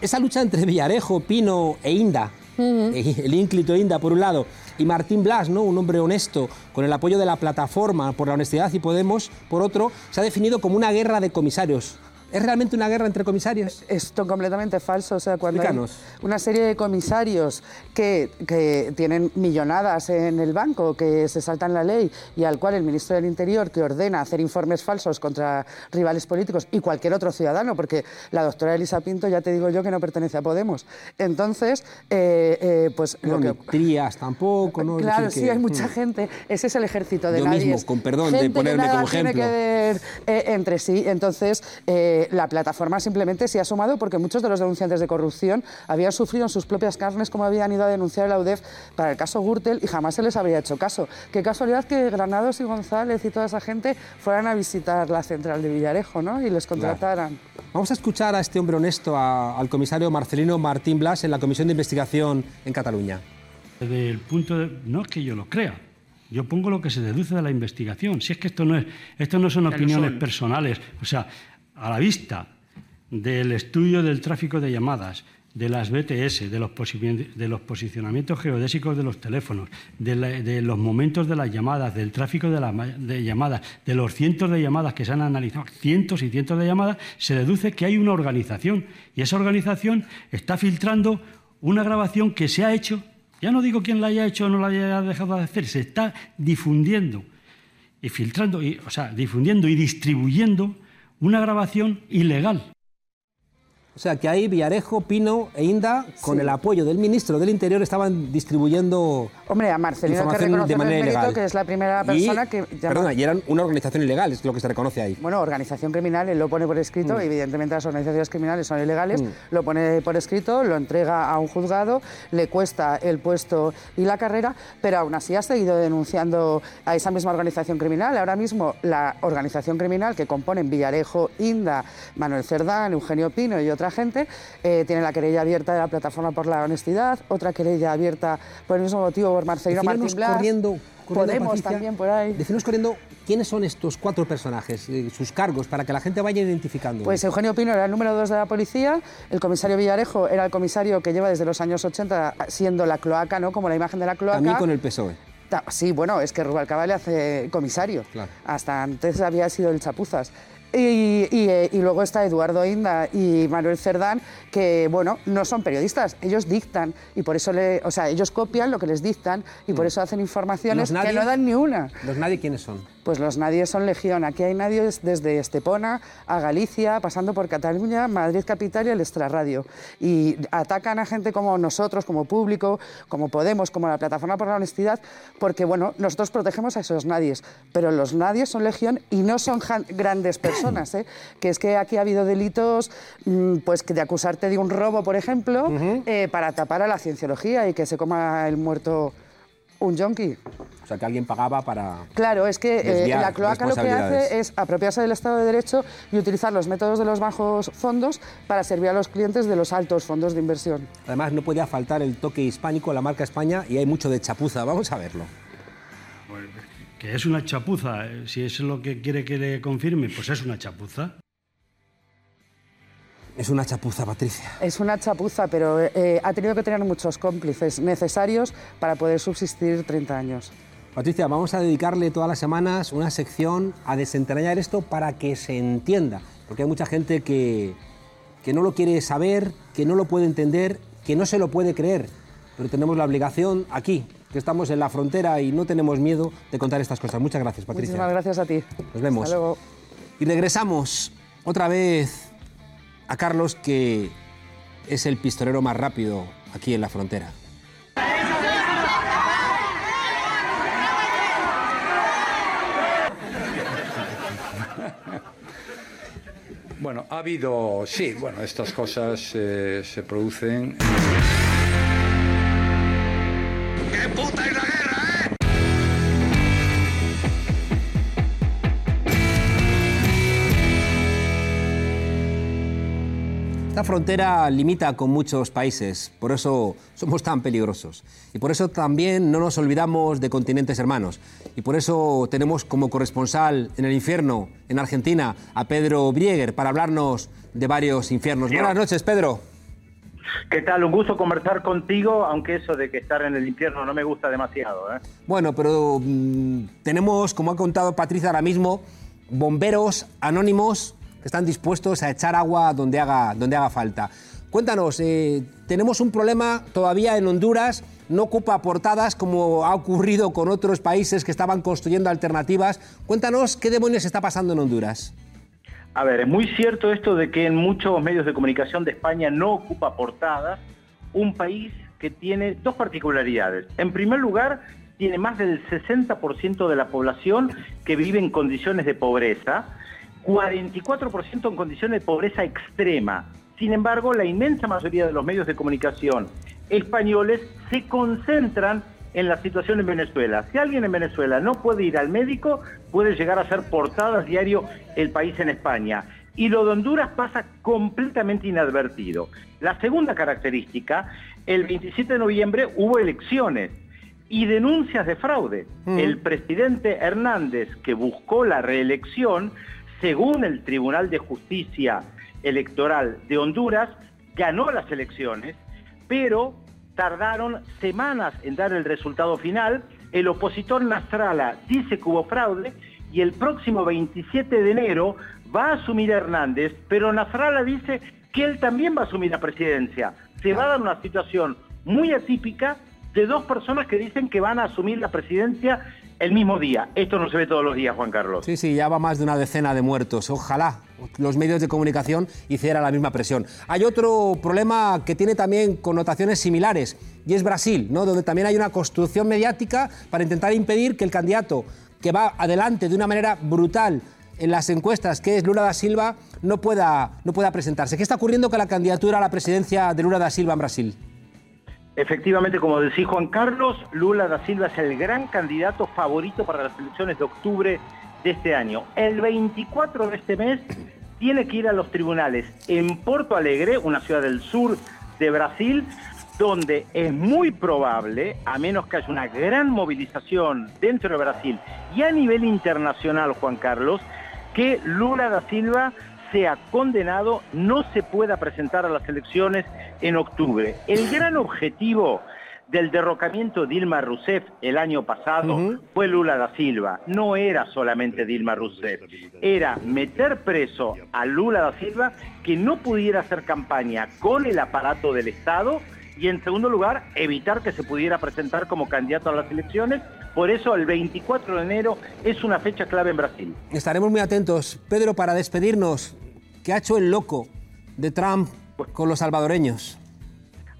esa lucha entre Villarejo, Pino e Inda, eh, el ínclito Inda por un lado, y Martín Blas, ¿no? un hombre honesto, con el apoyo de la plataforma por la honestidad y Podemos, por otro, se ha definido como una guerra de comisarios. ¿Es realmente una guerra entre comisarios? Esto completamente falso. O sea, cuando hay una serie de comisarios que, que tienen millonadas en el banco, que se saltan la ley y al cual el ministro del Interior que ordena hacer informes falsos contra rivales políticos y cualquier otro ciudadano, porque la doctora Elisa Pinto ya te digo yo que no pertenece a Podemos. Entonces, eh, eh, pues No, lo que... Trías tampoco, ¿no? Claro, sí, que- hay mucha mm. gente. Ese es el ejército de Yo nadie. mismo, con perdón de Gente que ponerme nada como tiene ejemplo. que ver eh, entre sí. Entonces, eh, la plataforma simplemente se ha sumado porque muchos de los denunciantes de corrupción habían sufrido en sus propias carnes como habían ido a denunciar a la UDEF para el caso Gürtel y jamás se les habría hecho caso. Qué casualidad que Granados y González y toda esa gente fueran a visitar la central de Villarejo ¿no? y les contrataran. Vamos a escuchar a este hombre honesto, a- al comisario Marcelino Martín Blas, en la Comisión de Investigación en Cataluña. Desde el punto de... No es que yo lo crea. Yo pongo lo que se deduce de la investigación. Si es que esto no, es, esto no son opiniones son. personales. O sea, a la vista del estudio del tráfico de llamadas, de las BTS, de los, posicionamientos geodésicos de los teléfonos, de, los momentos de las llamadas, del tráfico de, las llamadas, de los cientos de llamadas que se han analizado, cientos y cientos de llamadas, se deduce que hay una organización. Y esa organización está filtrando una grabación que se ha hecho, ya no digo quién la haya hecho o no la haya dejado de hacer, se está difundiendo y filtrando, y, o sea, difundiendo y distribuyendo una grabación ilegal. O sea, que ahí Villarejo, Pino e Inda, con el apoyo del ministro del Interior, estaban distribuyendo Hombre, a Marcelino hay que información de el mérito que es la primera persona Y- que llama- Perdona, y eran una organización ilegal, es lo que se reconoce ahí. Bueno, organización criminal, él lo pone por escrito, Mm. evidentemente las organizaciones criminales son ilegales, Mm. lo pone por escrito, lo entrega a un juzgado, le cuesta el puesto y la carrera, pero aún así ha seguido denunciando a esa misma organización criminal. Ahora mismo la organización criminal que componen Villarejo, Inda, Manuel Cerdán, Eugenio Pino y otra gente, eh, tiene la querella abierta de la Plataforma por la Honestidad, otra querella abierta por el mismo motivo por Marcelino Martín Blas, corriendo, corriendo, Podemos Patricia, también por ahí. Decinos corriendo quiénes son estos cuatro personajes, eh, sus cargos, para que la gente vaya identificando. Pues Eugenio Pino era el número dos de la policía, el comisario Villarejo era el comisario que lleva desde los años 80 siendo la cloaca, ¿no? Como la imagen de la cloaca. También con el PSOE. Sí, bueno, es que Rubalcaba le hace comisario. Claro. Hasta antes había sido el chapuzas. Y, y, eh, y luego está Eduardo Inda y Manuel Cerdán, que bueno, no son periodistas, ellos dictan y por eso le, o sea, ellos copian lo que les dictan y por eso hacen informaciones ¿Los que no dan ni una. ¿Los nadie quiénes son? Pues los nadies son legión. Aquí hay nadies desde Estepona a Galicia, pasando por Cataluña, Madrid capital y el extrarradio. Y atacan a gente como nosotros, como público, como Podemos, como la Plataforma por la Honestidad, porque bueno, nosotros protegemos a esos nadies, pero los nadies son legión y no son grandes personas. ¿eh? Que es que aquí ha habido delitos, mm, pues que de acusarte de un robo, por ejemplo, eh, para tapar a la cienciología y que se coma el muerto un yonki. O sea, que alguien pagaba para... Claro, es que eh, la cloaca lo que hace es apropiarse del Estado de Derecho y utilizar los métodos de los bajos fondos para servir a los clientes de los altos fondos de inversión. Además, no podía faltar el toque hispánico, la marca España, y hay mucho de chapuza. Vamos a verlo. Que es una chapuza, eh, si es lo que quiere que le confirme, pues es una chapuza. Es una chapuza, Patricia. Es una chapuza, pero eh, ha tenido que tener muchos cómplices necesarios para poder subsistir 30 años. Patricia, vamos a dedicarle todas las semanas una sección a desentrañar esto para que se entienda, porque hay mucha gente que, que no lo quiere saber, que no lo puede entender, que no se lo puede creer, pero tenemos la obligación aquí, que estamos en la frontera y no tenemos miedo de contar estas cosas. Muchas gracias, Patricia. Muchísimas gracias a ti. Nos vemos. Hasta luego. Y regresamos otra vez a Carlos, que es el pistolero más rápido aquí en la frontera. Bueno, ha habido, sí, bueno, estas cosas eh, se producen. ¡Qué puta Esta frontera limita con muchos países, por eso somos tan peligrosos. Y por eso también no nos olvidamos de continentes hermanos. Y por eso tenemos como corresponsal en el infierno, en Argentina, a Pedro Brieger para hablarnos de varios infiernos. Buenas noches, Pedro. ¿Qué tal? Un gusto conversar contigo, aunque eso de que estar en el infierno no me gusta demasiado. ¿eh? Bueno, pero mm, tenemos, como ha contado Patricia ahora mismo, bomberos anónimos que están dispuestos a echar agua donde haga, donde haga falta. Cuéntanos, eh, tenemos un problema todavía en Honduras, no ocupa portadas como ha ocurrido con otros países que estaban construyendo alternativas. Cuéntanos qué demonios está pasando en Honduras. A ver, es muy cierto esto de que en muchos medios de comunicación de España no ocupa portadas, un país que tiene dos particularidades. En primer lugar, tiene más del 60% de la población que vive en condiciones de pobreza, 44% en condiciones de pobreza extrema. Sin embargo, la inmensa mayoría de los medios de comunicación españoles se concentran en la situación en Venezuela. Si alguien en Venezuela no puede ir al médico, puede llegar a ser portadas diario el país en España. Y lo de Honduras pasa completamente inadvertido. La segunda característica, el 27 de noviembre hubo elecciones y denuncias de fraude. El presidente Hernández, que buscó la reelección, según el Tribunal de Justicia Electoral de Honduras, ganó las elecciones, pero tardaron semanas en dar el resultado final. El opositor Nasralla dice que hubo fraude y el próximo 27 de enero va a asumir Hernández, pero Nasralla dice que él también va a asumir la presidencia. Se va a dar una situación muy atípica de dos personas que dicen que van a asumir la presidencia el mismo día. Esto no se ve todos los días, Juan Carlos. Sí, sí, ya va más de una decena de muertos. Ojalá los medios de comunicación hicieran la misma presión. Hay otro problema que tiene también connotaciones similares y es Brasil, ¿no? donde también hay una construcción mediática para intentar impedir que el candidato que va adelante de una manera brutal en las encuestas, que es Lula da Silva, no pueda, no pueda presentarse. ¿Qué está ocurriendo con la candidatura a la presidencia de Lula da Silva en Brasil? Efectivamente, como decía Juan Carlos, Lula da Silva es el gran candidato favorito para las elecciones de octubre de este año. El 24 de este mes tiene que ir a los tribunales en Porto Alegre, una ciudad del sur de Brasil, donde es muy probable, a menos que haya una gran movilización dentro de Brasil y a nivel internacional, Juan Carlos, que Lula da Silva sea condenado, no se pueda presentar a las elecciones en octubre. El gran objetivo del derrocamiento de Dilma Rousseff el año pasado fue Lula da Silva. No era solamente Dilma Rousseff, era meter preso a Lula da Silva que no pudiera hacer campaña con el aparato del Estado y en segundo lugar evitar que se pudiera presentar como candidato a las elecciones. Por eso el 24 de enero es una fecha clave en Brasil. Estaremos muy atentos. Pedro, para despedirnos, ¿qué ha hecho el loco de Trump con los salvadoreños?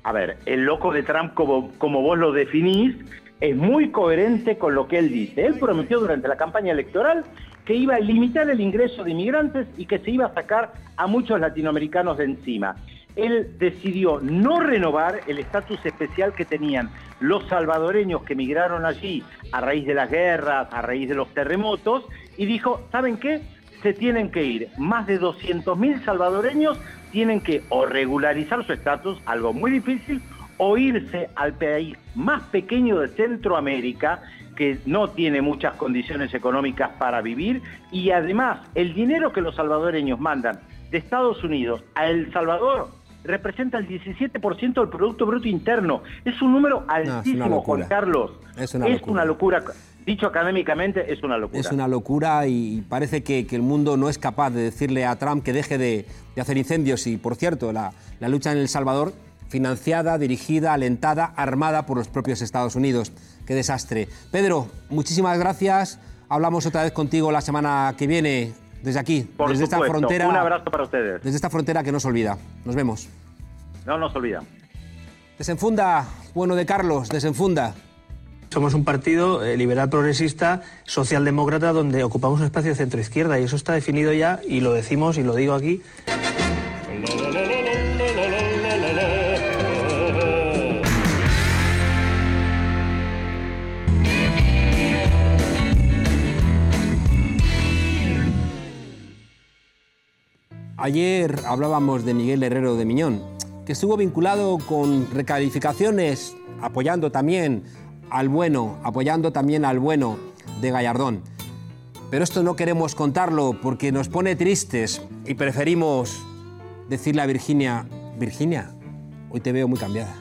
A ver, el loco de Trump, como, como vos lo definís, es muy coherente con lo que él dice. Él prometió durante la campaña electoral que iba a limitar el ingreso de inmigrantes y que se iba a sacar a muchos latinoamericanos de encima. Él decidió no renovar el estatus especial que tenían los salvadoreños que emigraron allí a raíz de las guerras, a raíz de los terremotos, y dijo, ¿saben qué? Se tienen que ir. Más de 200.000 salvadoreños tienen que o regularizar su estatus, algo muy difícil, o irse al país más pequeño de Centroamérica, que no tiene muchas condiciones económicas para vivir, y además el dinero que los salvadoreños mandan de Estados Unidos a El Salvador representa el 17% del Producto Bruto Interno. Es un número altísimo. Juan Carlos. Es una locura. una locura. Dicho académicamente, es una locura. Es una locura y parece que, que el mundo no es capaz de decirle a Trump que deje de, de hacer incendios. Y, por cierto, la, la lucha en El Salvador financiada, dirigida, alentada, armada por los propios Estados Unidos. Qué desastre. Pedro, muchísimas gracias. Hablamos otra vez contigo la semana que viene, desde aquí, Por desde esta frontera. Un abrazo para ustedes. Desde esta frontera que no se olvida. Nos vemos. No nos olvidan. Desenfunda, bueno de Carlos, desenfunda. Somos un partido eh, liberal progresista, socialdemócrata, donde ocupamos un espacio de centro-izquierda y eso está definido ya y lo decimos y lo digo aquí. Ayer hablábamos de Miguel Herrero de Miñón, que estuvo vinculado con recalificaciones, apoyando también al bueno, apoyando también al bueno de Gallardón. Pero esto no queremos contarlo porque nos pone tristes y preferimos decirle a Virginia, Virginia, hoy te veo muy cambiada.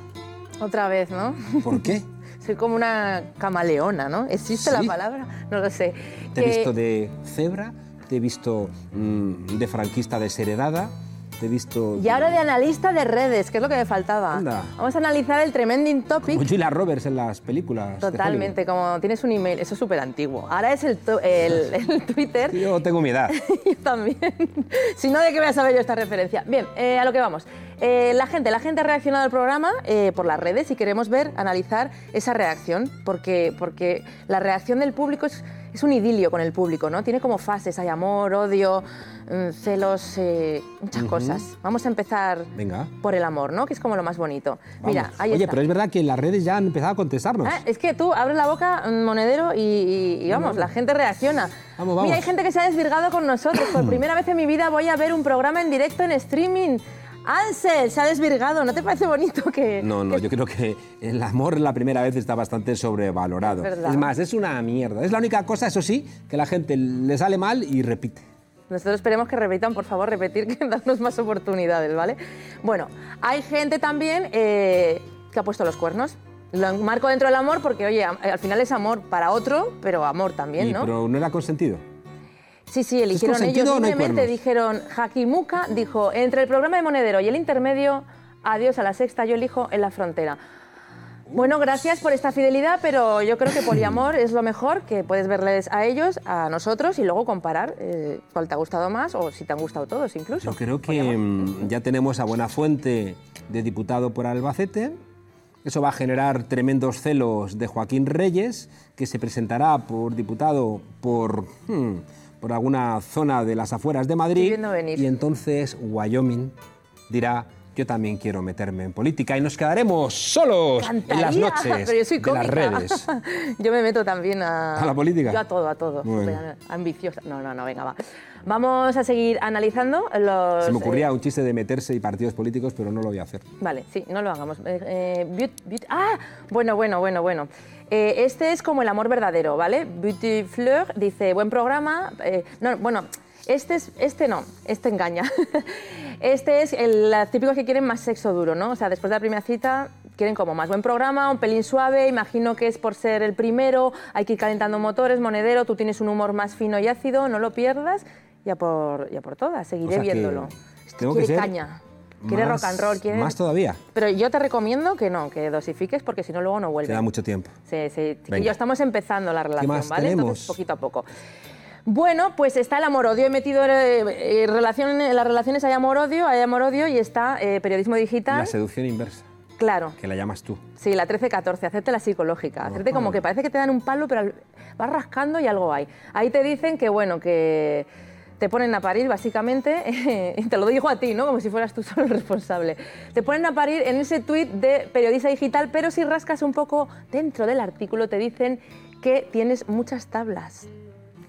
Otra vez, ¿no? ¿Por qué? Soy como una camaleona, ¿no? ¿Existe la palabra? No lo sé. Te he Que- visto de cebra, te he visto mm, de franquista desheredada, te he visto... Y ahora de analista de redes, que es lo que me faltaba. Anda. Vamos a analizar el tremending topic. Como Julia Roberts en las películas. Totalmente, como tienes un email, eso es súper antiguo. Ahora es el, el, el Twitter. Yo tengo mi edad. Yo también. si no, ¿de qué voy a saber yo esta referencia? Bien, eh, a lo que vamos. Eh, la gente, la gente ha reaccionado al programa eh, por las redes y queremos ver, analizar esa reacción, porque, porque la reacción del público es, es un idilio con el público, ¿no? Tiene como fases, hay amor, odio, mm, celos, eh, muchas cosas. Vamos a empezar Venga. por el amor, ¿no? Que es como lo más bonito. Mira, ahí Oye, está. pero es verdad que las redes ya han empezado a contestarnos. Ah, es que tú abres la boca, mm, monedero, y, y- y vamos, Vamos. la gente reacciona. Vamos. Mira, hay gente que se ha desvirgado con nosotros. Por primera vez en mi vida voy a ver un programa en directo en streaming. Ansel se ha desvirgado. ¿No te parece bonito que.? No, no, yo creo que el amor la primera vez está bastante sobrevalorado. Es. Es más, es una mierda. Es la única cosa, eso sí, que la gente le sale mal y repite. Nosotros esperemos que repitan, por favor, repetir, que darnos más oportunidades, ¿vale? Bueno, hay gente también eh, que ha puesto los cuernos. Lo enmarco dentro del amor porque, oye, al final es amor para otro, pero amor también, Y- ¿no? Pero no era consentido. Sí, sí, eligieron ellos no cuernos? dijeron, Jaquimuca dijo, entre el programa de Monedero y el intermedio, adiós a la sexta, yo elijo en la frontera. Bueno, gracias por esta fidelidad, pero yo creo que poliamor es lo mejor, que puedes verles a ellos, a nosotros y luego comparar eh, cuál te ha gustado más o si te han gustado todos incluso. Yo creo que mm, ya tenemos a Buena Fuente de diputado por Albacete. Eso va a generar tremendos celos de Joaquín Reyes, que se presentará por diputado por, hmm, por alguna zona de las afueras de Madrid. Y entonces Wyoming dirá, yo también quiero meterme en política y nos quedaremos solos en las noches pero yo soy de las redes. yo me meto también a... ¿A la política? Yo a todo, a todo. Bueno. Ambiciosa. No, no, no, venga, va. Vamos a seguir analizando los... Se me eh, ocurría un chiste de meterse y partidos políticos, pero no lo voy a hacer. Vale, sí, no lo hagamos. Eh, eh, ah, bueno, bueno, bueno, bueno. Eh, este es como el amor verdadero, ¿vale? Beauty Fleur dice, buen programa. eh, no, bueno, este, es, este no, este engaña. este es el, los típicos que quieren más sexo duro, ¿no? O sea, después de la primera cita quieren como más buen programa, un pelín suave, imagino que es por ser el primero, hay que ir calentando motores, monedero, tú tienes un humor más fino y ácido, no lo pierdas, ya por, ya por todas, seguiré O sea que viéndolo. tengo que quiere ser caña, quiere más- rock and roll, quiere... Más todavía. Pero yo te recomiendo que no, que dosifiques porque si no luego no vuelve. Queda mucho tiempo. Sí, sí, chiquillo, estamos empezando la relación, ¿vale? Entonces, poquito a poco. Bueno, pues está el amor-odio. He metido eh, eh, relación, en las relaciones hay amor-odio, hay amor-odio y está eh, periodismo digital. La seducción inversa, Claro, que la llamas tú. sí, la 13-14, hacerte la psicológica. Hacerte como que parece que te dan un palo, pero vas rascando y algo hay. Ahí te dicen que, bueno, que te ponen a parir, básicamente, y te lo digo a ti, ¿no? Como si fueras tú solo el responsable. Te ponen a parir en ese tuit de periodista digital, pero si rascas un poco dentro del artículo te dicen que tienes muchas tablas.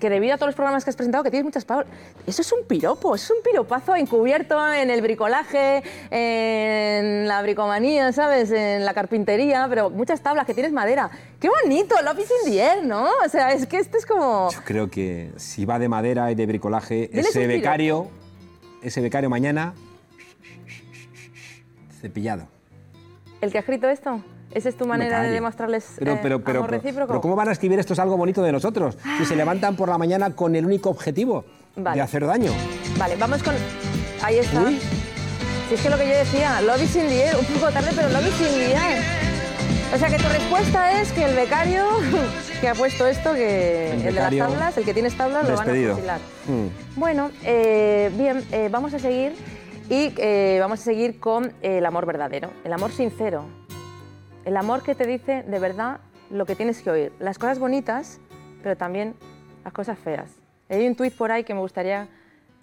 Que debido a todos los programas que has presentado, que tienes muchas tablas. Eso es un piropo, eso es un piropazo encubierto en el bricolaje, en la bricomanía, ¿sabes? En la carpintería, pero muchas tablas, que tienes madera. ¡Qué bonito! Love is in the air, ¿no? O sea, es que esto es como... Yo creo que si va de madera y de bricolaje, ese becario, ese becario mañana, cepillado. ¿El que ha escrito esto? ¿Esa es tu manera de demostrarles Pero, eh, pero, pero, amor pero, recíproco? pero ¿cómo van a escribir esto es algo bonito de nosotros? Si se levantan por la mañana con el único objetivo Vale. de hacer daño. Vale, vamos con... Ahí está. Uy. Si es que lo que yo decía, lobby sin air, un poco tarde, pero lobby sin air. O sea que tu respuesta es que el becario que ha puesto esto, que El el, de las tablas, el que tienes tablas, lo van a Despedido. fusilar. Mm. Bueno, eh, bien, eh, vamos a seguir y eh, vamos a seguir con el amor verdadero, el amor sincero, el amor que te dice de verdad lo que tienes que oír, las cosas bonitas, pero también las cosas feas. Hay un tuit por ahí que me gustaría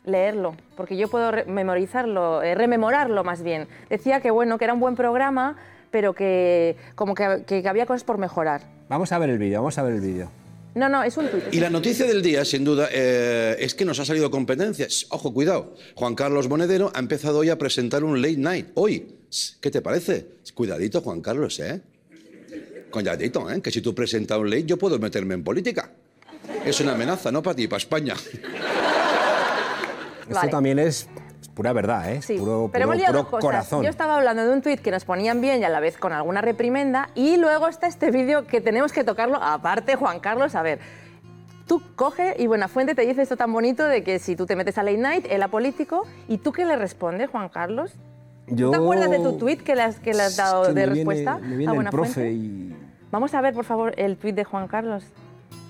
leerlo, porque yo puedo memorizarlo, eh, rememorarlo más bien. Decía que bueno, que era un buen programa, pero que como que, que había cosas por mejorar. Vamos a ver el vídeo, vamos a ver el vídeo. No, no, es un tuit. Y la noticia del día, sin duda, eh, es que nos ha salido competencia. Shh, Ojo, cuidado. Juan Carlos Monedero ha empezado hoy a presentar un late night. Hoy. ¿Qué te parece? Cuidadito, Juan Carlos, ¿eh? Cuidadito, ¿eh? Que si tú presentas un late, yo puedo meterme en política. Es una amenaza, no para ti, para España. Esto Vale. también es, pura verdad, ¿eh? Sí, puro, pero puro- cosas. corazón. Yo estaba hablando de un tuit que nos ponían bien y a la vez con alguna reprimenda y luego está este vídeo que tenemos que tocarlo aparte, Juan Carlos, a ver. Tú coge y Buenafuente te dice esto tan bonito de que si tú te metes a Late Night, él apolítico, ¿y tú qué le respondes, Juan Carlos? Yo- ¿Te acuerdas de tu tuit que le has, que le has dado de me viene- respuesta me a viene el profe y... Vamos a ver, por favor, el tuit de Juan Carlos.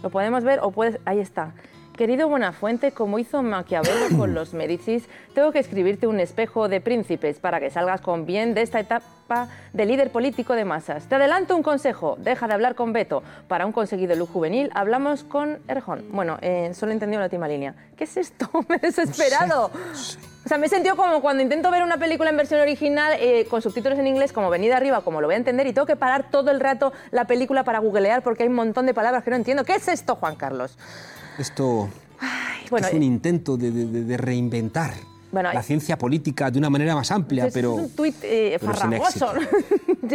¿Lo podemos ver o puedes...? Ahí está. Querido Buenafuente, como hizo Maquiavelo con los Medicis, tengo que escribirte un espejo de príncipes para que salgas con bien de esta etapa de líder político de masas. Te adelanto un consejo, deja de hablar con Beto. Para un conseguido look juvenil, hablamos con Erjón. Bueno, eh, solo he entendido la última línea. ¿Qué es esto? Me he desesperado. O sea, me he sentido como cuando intento ver una película en versión original eh, con subtítulos en inglés, como venida arriba, como lo voy a entender, y tengo que parar todo el rato la película para googlear porque hay un montón de palabras que no entiendo. ¿Qué es esto, Juan Carlos? Esto bueno, es un intento de- de- de reinventar Bueno, la ciencia política de una manera más amplia, es, pero... es un tuit eh, farragoso.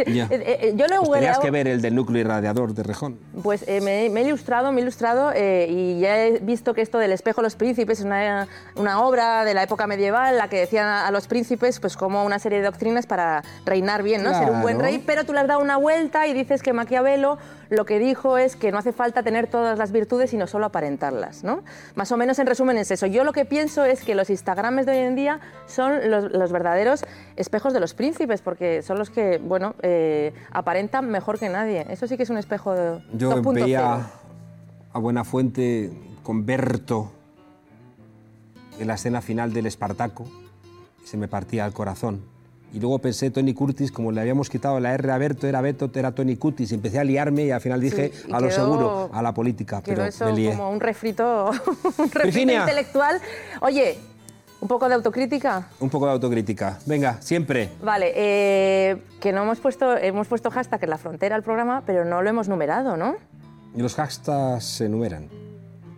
Ya. Eh, eh, yo lo he Pues tenías que ver el del núcleo irradiador de Rejón. Pues eh, me, me he ilustrado, me he ilustrado y ya he visto que esto del espejo de los príncipes es una, una obra de la época medieval, la que decían a, a los príncipes pues como una serie de doctrinas para reinar bien, ¿no? Ser un buen Claro. rey, pero tú le has dado una vuelta y dices que Maquiavelo lo que dijo es que no hace falta tener todas las virtudes, sino solo aparentarlas, ¿no? Más o menos en resumen es eso. Yo lo que pienso es que los Instagrames de hoy en día son los, los verdaderos espejos de los príncipes, porque son los que, bueno, eh, aparentan mejor que nadie. Eso sí que es un espejo de Yo 2.0. veía a Buenafuente con Berto en la escena final del Espartaco y se me partía el corazón. Y luego pensé, Tony Curtis, como le habíamos quitado la R a Berto, era Berto, era Tony Curtis. Y empecé a liarme y al final dije, Sí, a lo seguro, a la política. Pero eso me lié. como un refrito, un refrito Virginia. intelectual. Oye, un poco de autocrítica. Un poco de autocrítica. Venga, siempre. Vale, eh, que no hemos puesto, hemos puesto hashtag en la frontera al programa, pero no lo hemos numerado, ¿no? Y los hashtags se enumeran.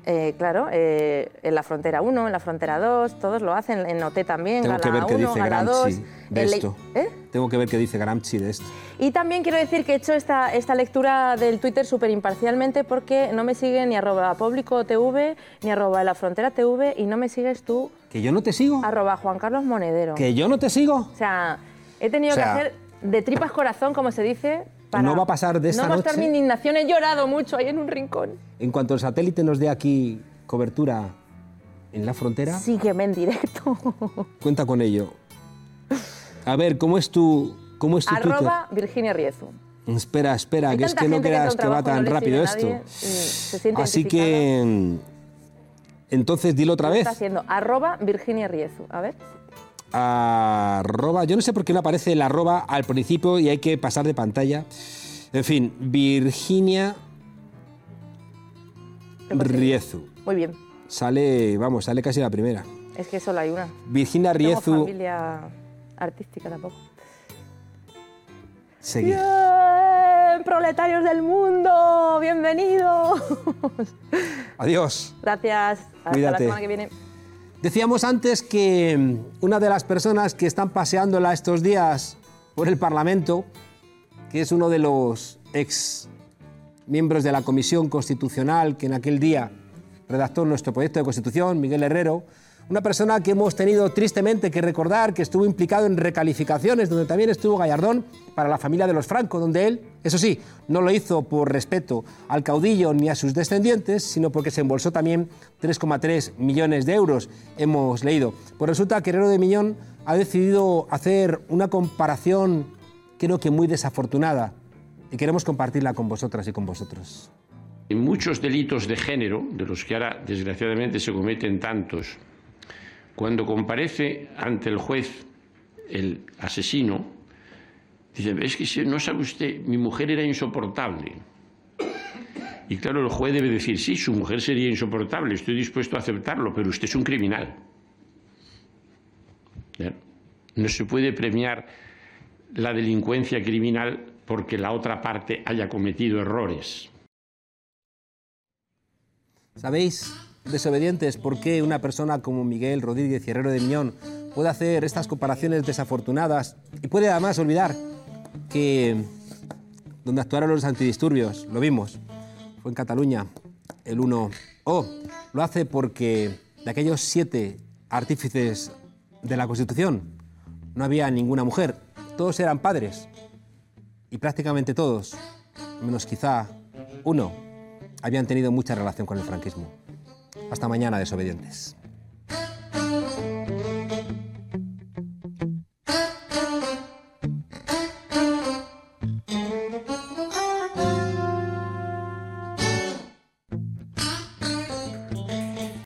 Eh, claro, eh, en la frontera 1, en la frontera 2, todos lo hacen, en OT también, Tengo Gala que ver qué 1, dice Gala Gramsci 2. de esto. ¿Eh? Tengo que ver qué dice Gramsci de esto. Y también quiero decir que he hecho esta, esta lectura del Twitter súper imparcialmente porque no me sigue ni arroba público TV, ni arroba la frontera TV y no me sigues tú, ¿Que yo no te sigo? arroba Juan Carlos Monedero. ¿Que yo no te sigo? O sea, he tenido O sea, que hacer de tripas corazón, como se dice, para no va a pasar de esta no mostrar noche. mi indignación. He llorado mucho ahí en un rincón. En cuanto el satélite nos dé aquí cobertura en la frontera, Sígueme en directo. cuenta con ello. A ver, ¿cómo es tu, cómo es tu arroba Virginia Riezu. Espera, espera, Hay que es que no creas que un va tan rápido a esto. Así que... Entonces, dilo otra vez. Está haciendo arroba Virginia Riezu. A ver. Arroba, yo no sé por qué no aparece el arroba al principio y hay que pasar de pantalla. En fin, Virginia Riezu. Muy bien. Sale, vamos, sale casi la primera. Es que solo hay una. Virginia No Riezu, familia artística tampoco. seguir. Proletarios del mundo, bienvenidos. Adiós. Gracias. Hasta Cuídate. la semana que viene. Decíamos antes que mm, una de las personas que están paseándola estos días por el Parlamento, que es uno de los ex miembros de la Comisión Constitucional que en aquel día redactó nuestro proyecto de Constitución, Miguel Herrero, Una persona que hemos tenido tristemente que recordar que estuvo implicado en recalificaciones, donde también estuvo Gallardón para la familia de los Franco, donde él, eso sí, no lo hizo por respeto al caudillo ni a sus descendientes, sino porque se embolsó también 3,3 millones de euros, hemos leído. Pues resulta que Herrero de Miñón ha decidido hacer una comparación, creo que muy desafortunada, y queremos compartirla con vosotras y con vosotros. En muchos delitos de género, de los que ahora desgraciadamente se cometen tantos, cuando comparece ante el juez el asesino, dice, es que no sabe usted, mi mujer era insoportable. Y claro, el juez debe decir, sí, su mujer sería insoportable, estoy dispuesto a aceptarlo, pero usted es un criminal. No se puede premiar la delincuencia criminal porque la otra parte haya cometido errores. ¿Sabéis, desobedientes, por qué una persona como Miguel Rodríguez Herrero de Miñón puede hacer estas comparaciones desafortunadas y puede además olvidar que donde actuaron los antidisturbios, lo vimos, fue en Cataluña, el 1 O. Lo hace porque de aquellos siete artífices de la Constitución no había ninguna mujer, todos eran padres y prácticamente todos, menos quizá uno, habían tenido mucha relación con el franquismo. Hasta mañana, desobedientes.